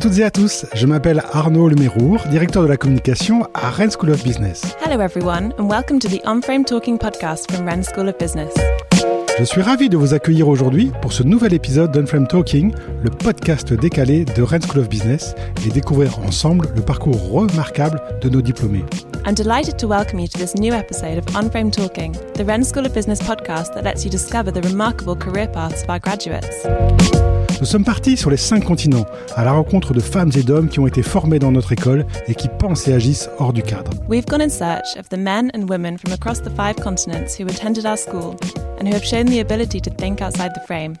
toutes et à tous, je m'appelle Arnaud Lemérour, directeur de la communication à Rennes School of Business. Hello everyone and welcome to the On-Frame Talking podcast from Rennes School of Business. Je suis ravi de vous accueillir aujourd'hui pour ce nouvel épisode d'Unframe Talking, le podcast décalé de Rennes School of Business et découvrir ensemble le parcours remarquable de nos diplômés. I'm delighted to welcome you to this new episode of On-Frame Talking, the Rennes School of Business podcast that lets you discover the remarkable career paths of our graduates. Nous sommes partis sur les cinq continents, à la rencontre de femmes et d'hommes qui ont été formés dans notre école et qui pensent et agissent hors du cadre. We've gone in search of the men and women from across the five continents who attended our school and who have shown the ability to think outside the frame.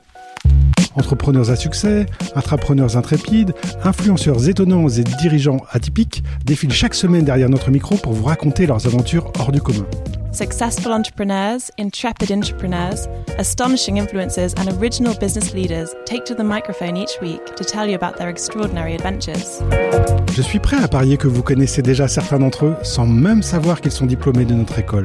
Entrepreneurs à succès, intrapreneurs intrépides, influenceurs étonnants et dirigeants atypiques défilent chaque semaine derrière notre micro pour vous raconter leurs aventures hors du commun. Successful entrepreneurs, intrepid entrepreneurs, astonishing influencers, and original business leaders take to the microphone each week to tell you about their extraordinary adventures. Je suis prêt à parier que vous connaissez déjà certains d'entre eux sans même savoir qu'ils sont diplômés de notre école.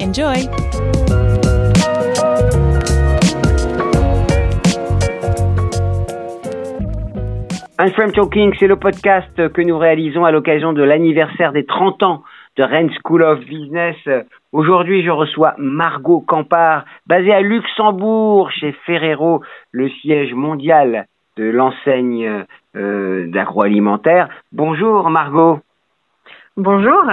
Enjoy! Unframe Talking, c'est le podcast que nous réalisons à l'occasion de l'anniversaire des 30 ans de Rennes School of Business. Aujourd'hui, je reçois Margot Campard, basée à Luxembourg, chez Ferrero, le siège mondial de l'enseigne euh, d'agroalimentaire. Bonjour Margot. Bonjour.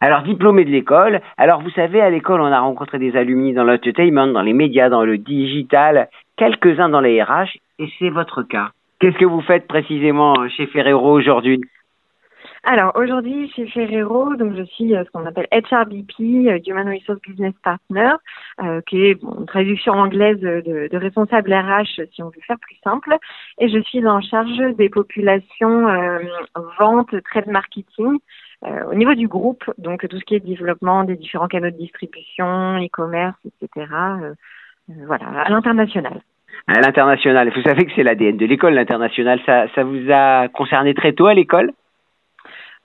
Alors, diplômée de l'école. Alors, vous savez, à l'école, on a rencontré des alumni dans l'entertainment, dans les médias, dans le digital, quelques-uns dans les RH, et c'est votre cas. Qu'est-ce que vous faites précisément chez Ferrero aujourd'hui? Alors aujourd'hui chez Ferrero, donc je suis euh, ce qu'on appelle HRBP, euh, Human Resource Business Partner, euh, qui est bon, une traduction anglaise de, de, responsable RH si on veut faire plus simple, et je suis en charge des populations euh, vente, trade marketing. Euh, au niveau du groupe, donc tout ce qui est développement des différents canaux de distribution, e-commerce, etc. voilà, à l'international à l'international. Vous savez que c'est l'ADN de l'école, l'international. Ça, ça vous a concerné très tôt à l'école?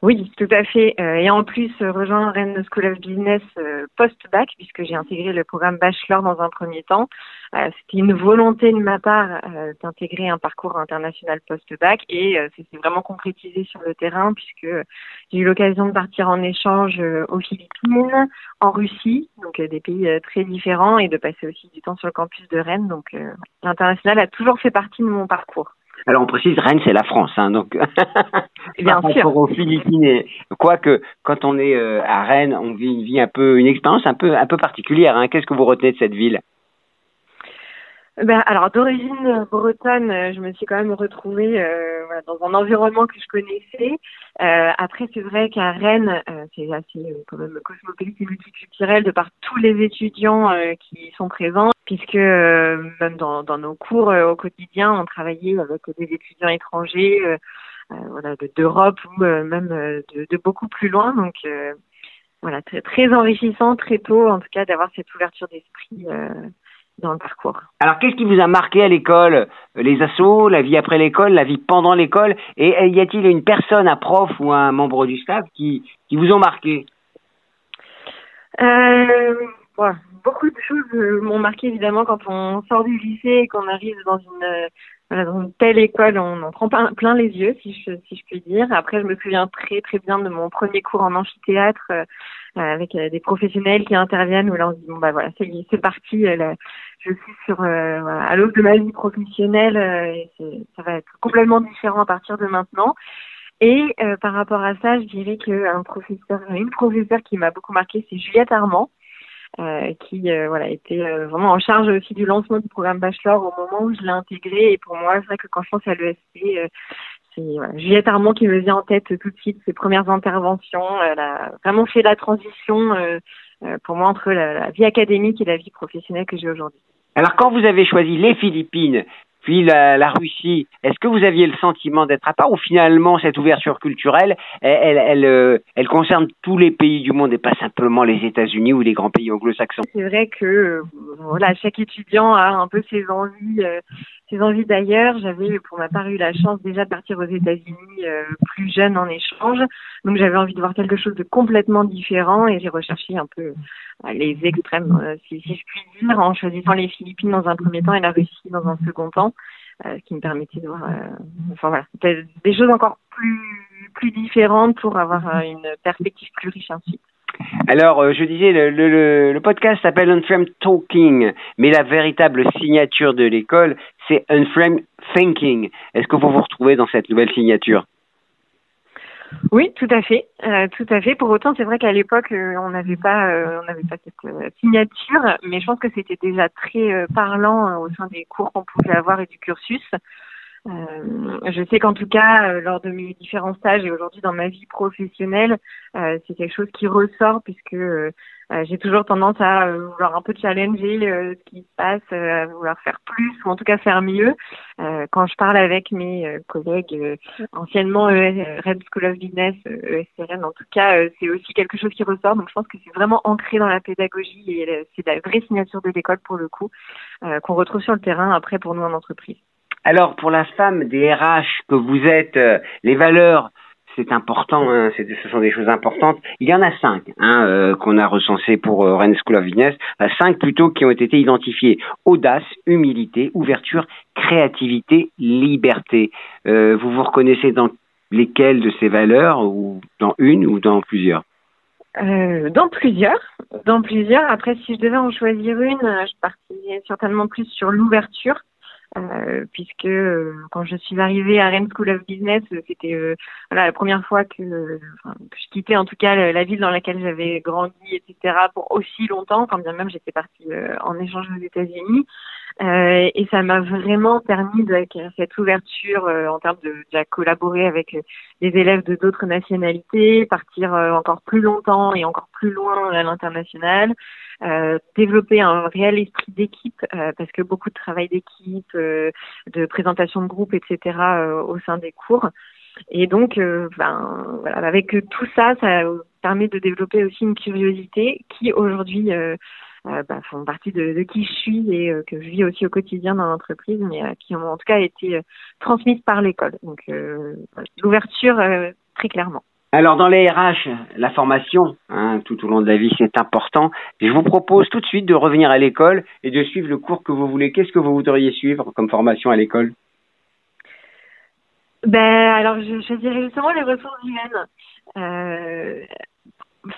Oui, tout à fait. Euh, et en plus, euh, rejoindre Rennes School of Business euh, post-bac, puisque j'ai intégré le programme bachelor dans un premier temps. C'était une volonté de ma part d'intégrer un parcours international post-bac et c'est vraiment concrétisé sur le terrain, puisque j'ai eu l'occasion de partir en échange aux Philippines, en Russie, donc des pays très différents, et de passer aussi du temps sur le campus de Rennes. Donc l'international a toujours fait partie de mon parcours. Alors on précise, Rennes c'est la France, hein, donc bien par sûr. rapport aux Philippines. Quoique quand on est euh, à Rennes, on vit une vie un peu, une expérience un peu, un peu particulière. Hein. Qu'est-ce que vous retenez de cette ville? Ben, alors d'origine bretonne, euh, je me suis quand même retrouvée euh, dans un environnement que je connaissais. Euh, après, c'est vrai qu'à Rennes, euh, c'est assez euh, quand même cosmopolite et multiculturel de par tous les étudiants qui sont présents, puisque même dans, dans, nos cours au quotidien, on travaillait avec des étudiants étrangers, voilà, d'Europe ou même de, de, beaucoup plus loin. Donc voilà, très, très enrichissant très tôt, en tout cas, d'avoir cette ouverture d'esprit dans le parcours. Alors, qu'est-ce qui vous a marqué à l'école Les assauts, la vie après l'école, la vie pendant l'école? Et y a-t-il une personne, un prof ou un membre du staff qui, qui vous ont marqué? Euh, ouais, Beaucoup de choses euh, m'ont marqué, évidemment, quand on sort du lycée et qu'on arrive dans une, euh, voilà, dans une telle école, on en prend plein les yeux, si je, si je puis dire. Après, je me souviens très, très bien de mon premier cours en amphithéâtre euh, avec des professionnels qui interviennent où là on se dit bon bah voilà c'est parti je suis sur euh, à l'aube de ma vie professionnelle euh, et ça va être complètement différent à partir de maintenant. Et euh, par rapport à ça, je dirais qu'un professeur, une professeure qui m'a beaucoup marqué, c'est Juliette Armand, euh, qui voilà était vraiment en charge aussi du lancement du programme bachelor au moment où je l'ai intégré. Et pour moi, c'est vrai que quand je pense à l'ESP, voilà, Juliette Armand qui me vient en tête tout de suite ses premières interventions. Elle a vraiment fait la transition pour moi entre la vie académique et la vie professionnelle que j'ai aujourd'hui. Alors, quand vous avez choisi les Philippines puis la, Russie. Est-ce que vous aviez le sentiment d'être à part ou finalement cette ouverture culturelle, elle, elle, euh, elle, concerne tous les pays du monde et pas simplement les États-Unis ou les grands pays anglo-saxons? C'est vrai que voilà, chaque étudiant a un peu ses envies, ses envies d'ailleurs. J'avais pour ma part eu la chance déjà de partir aux États-Unis plus jeune en échange, donc j'avais envie de voir quelque chose de complètement différent et j'ai recherché un peu les extrêmes, euh, si, si, je puis dire, en choisissant les Philippines dans un premier temps et la Russie dans un second temps, euh, qui me permettait de voir, euh, des choses encore plus plus différentes pour avoir une perspective plus riche ensuite. Alors, je disais, le, le, le podcast s'appelle Unframe Talking, mais la véritable signature de l'école, c'est Unframe Thinking. Est-ce que vous vous retrouvez dans cette nouvelle signature? Oui, tout à fait, euh, tout à fait. Pour autant, c'est vrai qu'à l'époque, euh, on n'avait pas, euh, on n'avait pas cette signature, mais je pense que c'était déjà très parlant au sein des cours qu'on pouvait avoir et du cursus. je sais qu'en tout cas, lors de mes différents stages et aujourd'hui dans ma vie professionnelle, c'est quelque chose qui ressort puisque euh, j'ai toujours tendance à euh, vouloir un peu challenger euh, ce qui se passe, à vouloir faire plus ou en tout cas faire mieux. quand je parle avec mes collègues anciennement Red School of Business, ESRN, en tout cas, c'est aussi quelque chose qui ressort. Donc je pense que c'est vraiment ancré dans la pédagogie et c'est la vraie signature de l'école pour le coup qu'on retrouve sur le terrain après pour nous en entreprise. Alors pour la femme des RH que vous êtes, les valeurs c'est important, hein, ce sont des choses importantes. Il y en a cinq hein, euh, qu'on a recensées pour euh, Rennes School of Business, cinq plutôt qui ont été identifiées audace, humilité, ouverture, créativité, liberté. Euh, vous vous reconnaissez dans lesquelles de ces valeurs, ou dans une ou dans plusieurs? Euh, dans plusieurs, dans plusieurs. Après, si je devais en choisir une, je partirais certainement plus sur l'ouverture, euh, puisque euh, quand je suis arrivée à Rennes School of Business, euh, c'était la première fois que, je quittais en tout cas la ville dans laquelle j'avais grandi, etc. pour aussi longtemps, quand bien même j'étais partie en échange aux États-Unis. Et ça m'a vraiment permis d'acquérir cette ouverture en termes de déjà collaborer avec des élèves de d'autres nationalités, partir encore plus longtemps et encore plus loin à l'international. Euh, développer un réel esprit d'équipe euh, parce que beaucoup de travail d'équipe, euh, de présentation de groupe, etc. au sein des cours. Et donc, ben, voilà, avec tout ça, ça permet de développer aussi une curiosité qui aujourd'hui bah, font partie de, de, qui je suis et que je vis aussi au quotidien dans l'entreprise, mais qui ont en tout cas été transmises par l'école. Donc, l'ouverture, très clairement. Alors dans les RH, la formation, hein, tout au long de la vie, c'est important. je vous propose tout de suite de revenir à l'école et de suivre le cours que vous voulez. Qu'est-ce que vous voudriez suivre comme formation à l'école? Ben alors je, je, dirais justement les ressources humaines. Euh,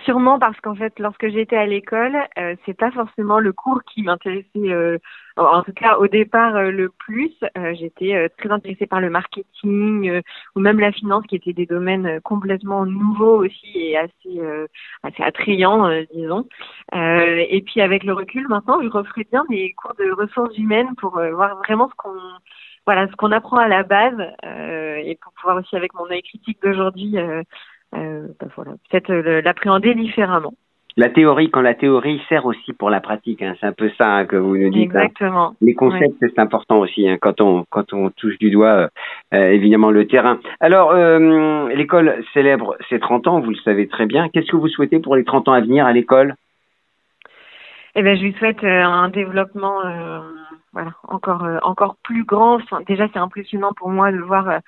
Sûrement parce qu'en fait, lorsque j'étais à l'école, euh, c'est pas forcément le cours qui m'intéressait, euh, en tout cas au départ euh, le plus. Euh, j'étais très intéressée par le marketing ou même la finance, qui étaient des domaines complètement nouveaux aussi et assez assez attrayants, disons. et puis avec le recul, maintenant, je referais bien des cours de ressources humaines pour voir vraiment ce qu'on voilà ce qu'on apprend à la base et pour pouvoir aussi avec mon œil critique d'aujourd'hui euh, bah voilà, peut-être euh, l'appréhender différemment. La théorie, quand la théorie sert aussi pour la pratique, hein, c'est un peu ça hein, que vous nous dites. Hein. Exactement. Les concepts, c'est important aussi quand on quand on touche du doigt euh, évidemment le terrain. Alors, l'école célèbre ses 30 ans, vous le savez très bien. Qu'est-ce que vous souhaitez pour les 30 ans à venir à l'école? Eh ben, je lui souhaite un développement voilà encore encore plus grand. Enfin, déjà, c'est impressionnant pour moi de voir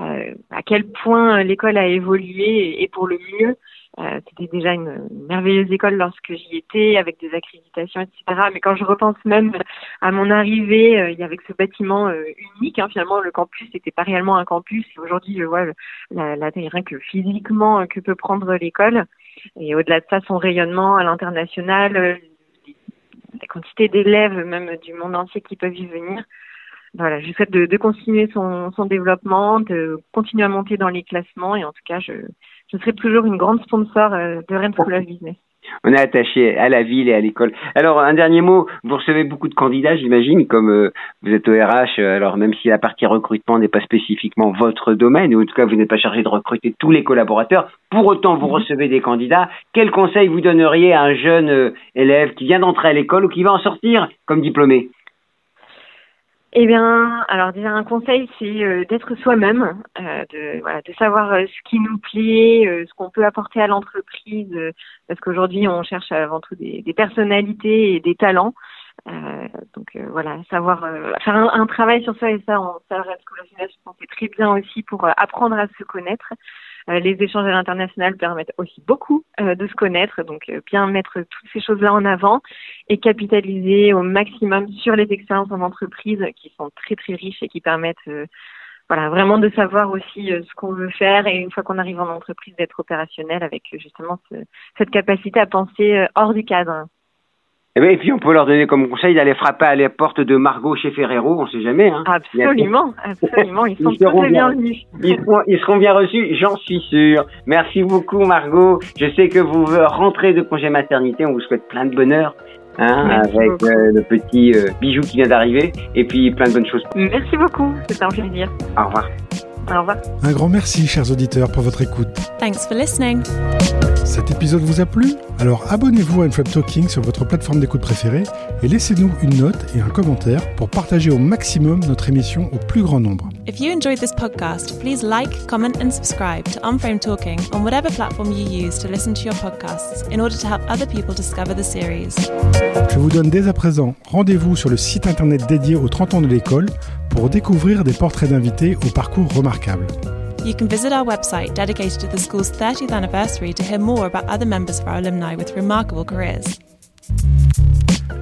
euh, à quel point l'école a évolué et, pour le mieux. Euh, c'était déjà une, merveilleuse école lorsque j'y étais, avec des accréditations, etc. Mais quand je repense même à mon arrivée, euh, il y avait ce bâtiment unique. Hein, finalement, le campus n'était pas réellement un campus. Aujourd'hui, je vois la, la rien que physiquement que peut prendre l'école. Et au-delà de ça, son rayonnement à l'international, la quantité d'élèves même du monde entier qui peuvent y venir voilà, je souhaite de, de continuer son, son, développement, de continuer à monter dans les classements et en tout cas, je, je serai toujours une grande sponsor euh, de Rennes School of Business. On est attaché à la ville et à l'école. Alors, un dernier mot, vous recevez beaucoup de candidats, j'imagine, comme euh, vous êtes au RH, euh, alors même si la partie recrutement n'est pas spécifiquement votre domaine, ou en tout cas vous n'êtes pas chargé de recruter tous les collaborateurs, pour autant vous mhm. recevez des candidats, quel conseil vous donneriez à un jeune élève qui vient d'entrer à l'école ou qui va en sortir comme diplômé? Eh bien, alors déjà un conseil, c'est euh, d'être soi-même, euh, de, voilà, de savoir euh, ce qui nous plaît, ce qu'on peut apporter à l'entreprise, parce qu'aujourd'hui on cherche avant tout des, personnalités et des talents. donc voilà, savoir faire un, travail sur soi et ça, on, ça, je pense, c'est très bien aussi pour apprendre à se connaître. Euh, les échanges à l'international permettent aussi beaucoup euh, de se connaître, donc euh, bien mettre toutes ces choses-là en avant et capitaliser au maximum sur les expériences en entreprise qui sont très très riches et qui permettent voilà, vraiment de savoir aussi ce qu'on veut faire et une fois qu'on arrive en entreprise d'être opérationnel avec justement cette capacité à penser hors du cadre. Et, eh ben, et puis on peut leur donner comme conseil d'aller frapper à la porte de Margot chez Ferrero, on sait jamais. Hein. Absolument, absolument, ils sont ils tous bienvenus. Ils seront, ils seront bien reçus, j'en suis sûr. Merci beaucoup Margot. Je sais que vous rentrez de congé maternité, on vous souhaite plein de bonheur. Hein, avec euh, le petit euh, bijou qui vient d'arriver et puis plein de bonnes choses. Merci beaucoup, c'était un plaisir. Au revoir. Au revoir. Un grand merci, chers auditeurs, pour votre écoute. Thanks for listening. Cet épisode vous a plu? Alors abonnez-vous à Unflap Talking sur votre plateforme d'écoute préférée et laissez-nous une note et un commentaire pour partager au maximum notre émission au plus grand nombre. If you enjoyed this podcast, please like, comment and subscribe to Unframe Talking on whatever platform you use to listen to your podcasts in order to help other people discover the series. Je vous donne dès à présent rendez-vous sur le site internet dédié aux 30 ans de l'école pour découvrir des portraits d'invités au parcours remarquable. You can visit our website dedicated to the school's 30th anniversary to hear more about other members of our alumni with remarkable careers.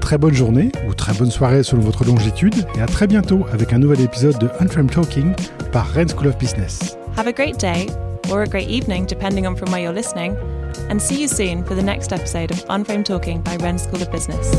Très bonne journée ou très bonne soirée selon votre longitude et à très bientôt avec un nouvel épisode de Unframed Talking par Rennes School of Business. Have a great day or a great evening depending on from where you're listening and see you soon for the next episode of Unframed Talking by Rennes School of Business.